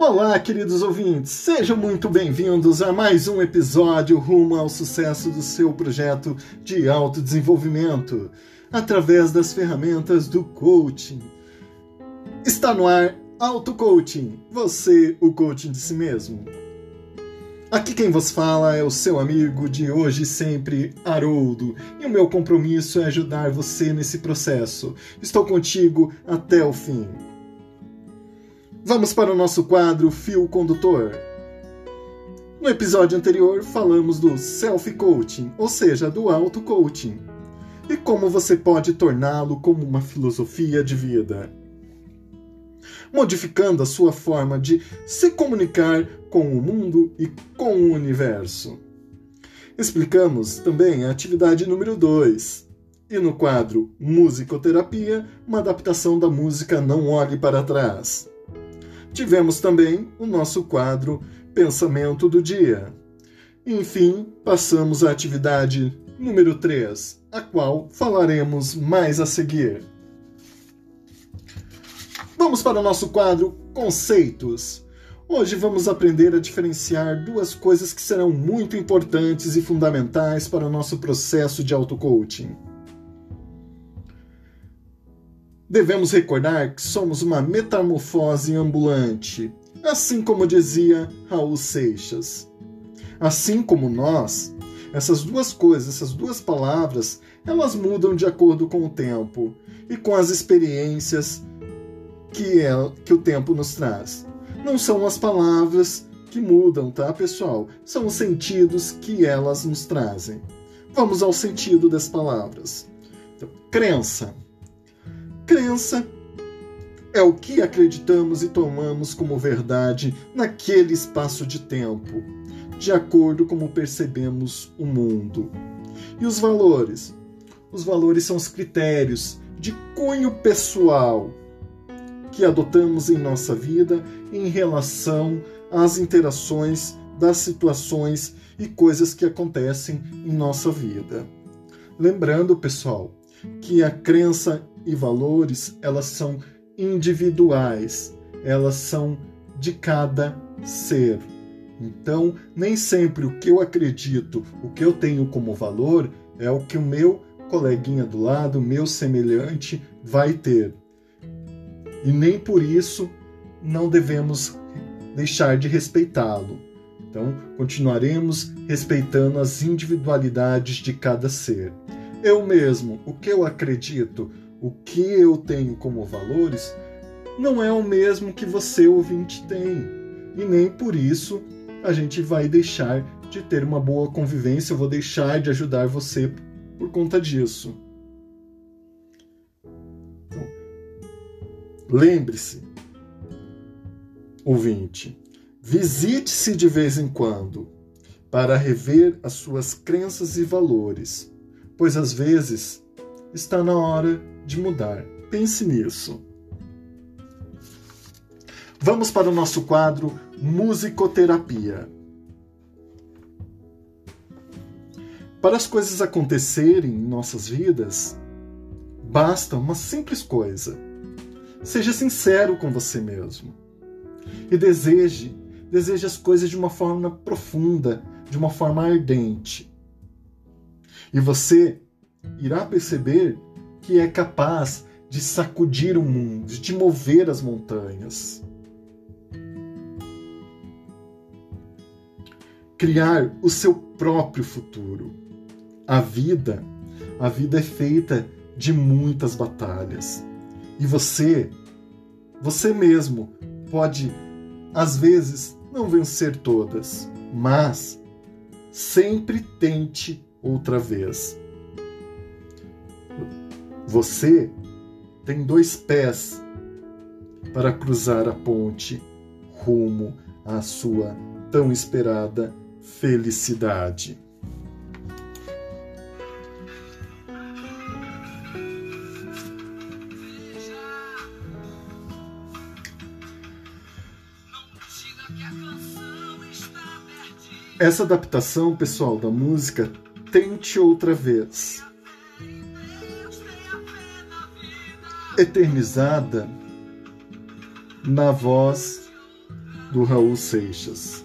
Olá, queridos ouvintes, sejam muito bem-vindos a mais um episódio rumo ao sucesso do seu projeto de autodesenvolvimento através das ferramentas do coaching. Está no ar Auto Coaching, você, o coaching de si mesmo. Aqui quem vos fala é o seu amigo de hoje e sempre, Haroldo, e o meu compromisso é ajudar você nesse processo. Estou contigo até o fim. Vamos para o nosso quadro Fio Condutor. No episódio anterior falamos do self-coaching, ou seja, do auto-coaching, e como você pode torná-lo como uma filosofia de vida, modificando a sua forma de se comunicar com o mundo e com o universo. Explicamos também a atividade número 2. E no quadro Musicoterapia, uma adaptação da música Não Olhe para Trás. Tivemos também o nosso quadro Pensamento do Dia. Enfim, passamos à atividade número 3, a qual falaremos mais a seguir. Vamos para o nosso quadro Conceitos. Hoje vamos aprender a diferenciar duas coisas que serão muito importantes e fundamentais para o nosso processo de auto-coaching. Devemos recordar que somos uma metamorfose ambulante, assim como dizia Raul Seixas. Assim como nós, essas duas coisas, essas duas palavras, elas mudam de acordo com o tempo e com as experiências que, é, que o tempo nos traz. Não são as palavras que mudam, tá, pessoal? São os sentidos que elas nos trazem. Vamos ao sentido das palavras. Então, crença Crença é o que acreditamos e tomamos como verdade naquele espaço de tempo, de acordo com como percebemos o mundo. E os valores? Os valores são os critérios de cunho pessoal que adotamos em nossa vida em relação às interações das situações e coisas que acontecem em nossa vida. Lembrando, pessoal, que a crença e valores, elas são individuais, elas são de cada ser. Então, nem sempre o que eu acredito, o que eu tenho como valor, é o que o meu coleguinha do lado, meu semelhante, vai ter. E nem por isso não devemos deixar de respeitá-lo. Então, continuaremos respeitando as individualidades de cada ser. Eu mesmo, o que eu acredito, o que eu tenho como valores não é o mesmo que você, ouvinte, tem. E nem por isso a gente vai deixar de ter uma boa convivência, eu vou deixar de ajudar você por conta disso. Lembre-se, ouvinte, visite-se de vez em quando para rever as suas crenças e valores, pois às vezes está na hora de mudar. Pense nisso. Vamos para o nosso quadro Musicoterapia. Para as coisas acontecerem em nossas vidas, basta uma simples coisa. Seja sincero com você mesmo. E deseje, deseje as coisas de uma forma profunda, de uma forma ardente. E você irá perceber que é capaz de sacudir o mundo, de mover as montanhas. Criar o seu próprio futuro. A vida, a vida é feita de muitas batalhas. E você, você mesmo, pode, às vezes, não vencer todas, mas sempre tente outra vez. Você tem dois pés para cruzar a ponte rumo à sua tão esperada felicidade. Essa adaptação, pessoal, da música Tente Outra Vez eternizada na voz do Raul Seixas.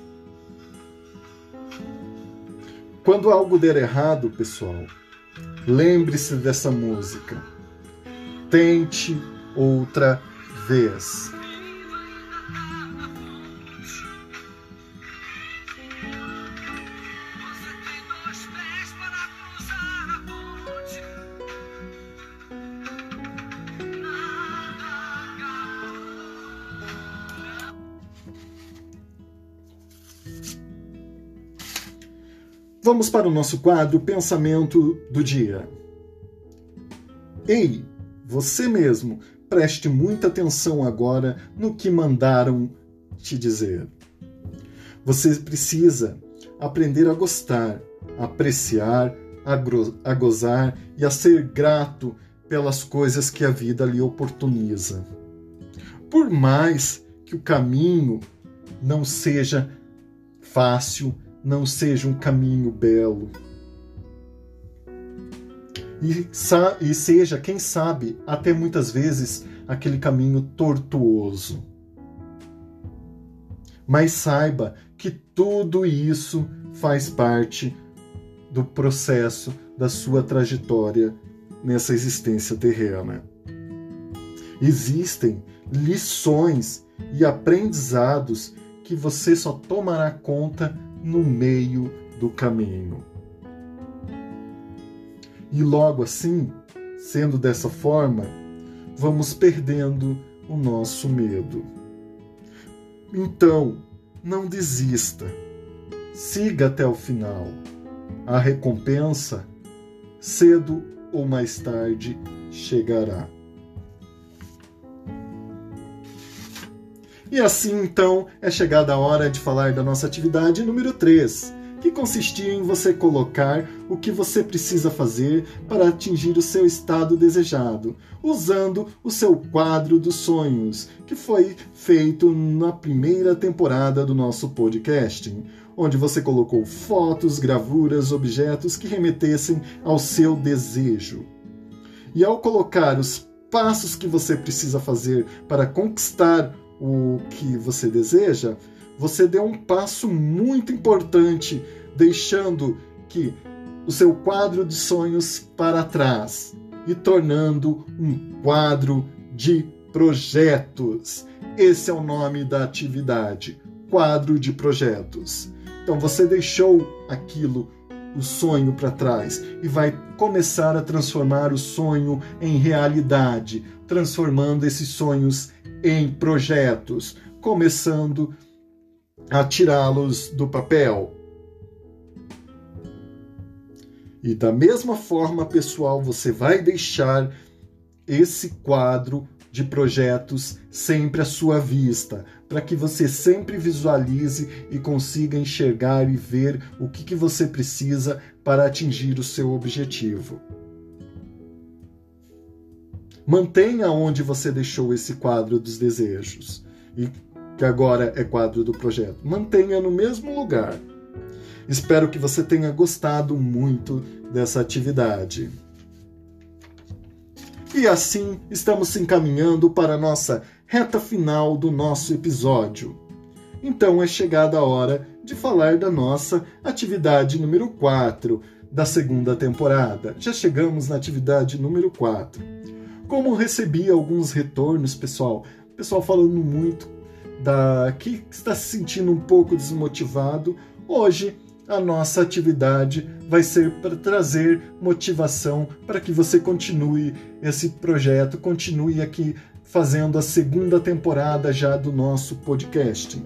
Quando algo der errado, pessoal, lembre-se dessa música. Tente outra vez. Vamos para o nosso quadro Pensamento do Dia. Ei, você mesmo, preste muita atenção agora no que mandaram te dizer. Você precisa aprender a gostar, a apreciar, a, a gozar e a ser grato pelas coisas que a vida lhe oportuniza. Por mais que o caminho não seja fácil, não seja um caminho belo. E, e seja, quem sabe, até muitas vezes aquele caminho tortuoso. Mas saiba que tudo isso faz parte do processo da sua trajetória nessa existência terrena. Existem lições e aprendizados que você só tomará conta no meio do caminho. E logo assim, sendo dessa forma, vamos perdendo o nosso medo. Então, não desista. Siga até o final. A recompensa, cedo ou mais tarde, chegará. E assim então é chegada a hora de falar da nossa atividade número 3, que consistia em você colocar o que você precisa fazer para atingir o seu estado desejado, usando o seu quadro dos sonhos, que foi feito na primeira temporada do nosso podcasting, onde você colocou fotos, gravuras, objetos que remetessem ao seu desejo. E ao colocar os passos que você precisa fazer para conquistar o que você deseja, você deu um passo muito importante, deixando que o seu quadro de sonhos para trás e tornando um quadro de projetos. Esse é o nome da atividade, quadro de projetos. Então você deixou aquilo, o sonho para trás e vai começar a transformar o sonho em realidade, transformando esses sonhos em projetos, começando a tirá-los do papel. E da mesma forma, pessoal, você vai deixar esse quadro de projetos sempre à sua vista, para que você sempre visualize e consiga enxergar e ver o que, que você precisa para atingir o seu objetivo. Mantenha onde você deixou esse quadro dos desejos, e que agora é quadro do projeto. Mantenha no mesmo lugar. Espero que você tenha gostado muito dessa atividade. E assim estamos se encaminhando para a nossa reta final do nosso episódio. Então é chegada a hora de falar da nossa atividade número 4 da segunda temporada. Já chegamos na atividade número 4 como recebi alguns retornos, pessoal, pessoal falando muito da que está se sentindo um pouco desmotivado, hoje a nossa atividade vai ser para trazer motivação para que você continue esse projeto, continue aqui fazendo a segunda temporada já do nosso podcast.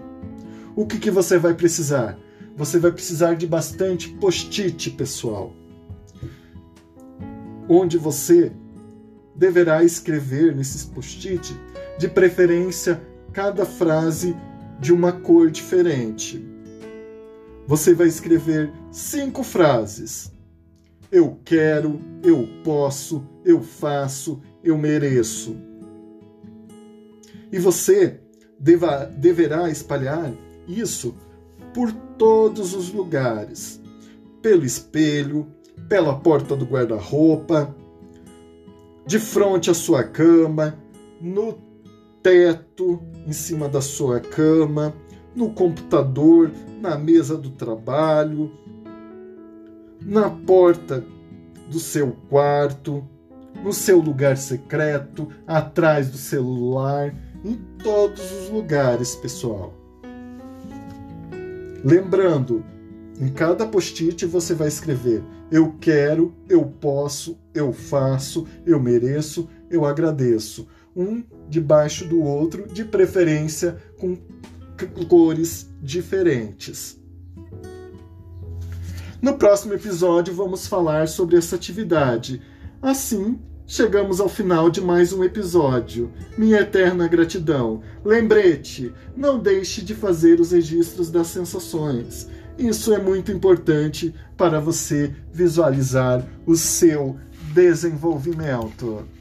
O que, que você vai precisar? Você vai precisar de bastante post-it, pessoal. Onde você deverá escrever nesses post-it, de preferência, cada frase de uma cor diferente. Você vai escrever cinco frases. Eu quero, eu posso, eu faço, eu mereço. E você deva, deverá espalhar isso por todos os lugares pelo espelho, pela porta do guarda-roupa, de frente à sua cama, no teto, em cima da sua cama, no computador, na mesa do trabalho, na porta do seu quarto, no seu lugar secreto, atrás do celular, em todos os lugares, pessoal. Lembrando, em cada post-it você vai escrever: eu quero, eu posso, eu faço, eu mereço, eu agradeço. Um debaixo do outro, de preferência com cores diferentes. No próximo episódio, vamos falar sobre essa atividade. Assim, chegamos ao final de mais um episódio. Minha eterna gratidão. Lembrete: não deixe de fazer os registros das sensações. Isso é muito importante para você visualizar o seu desenvolvimento.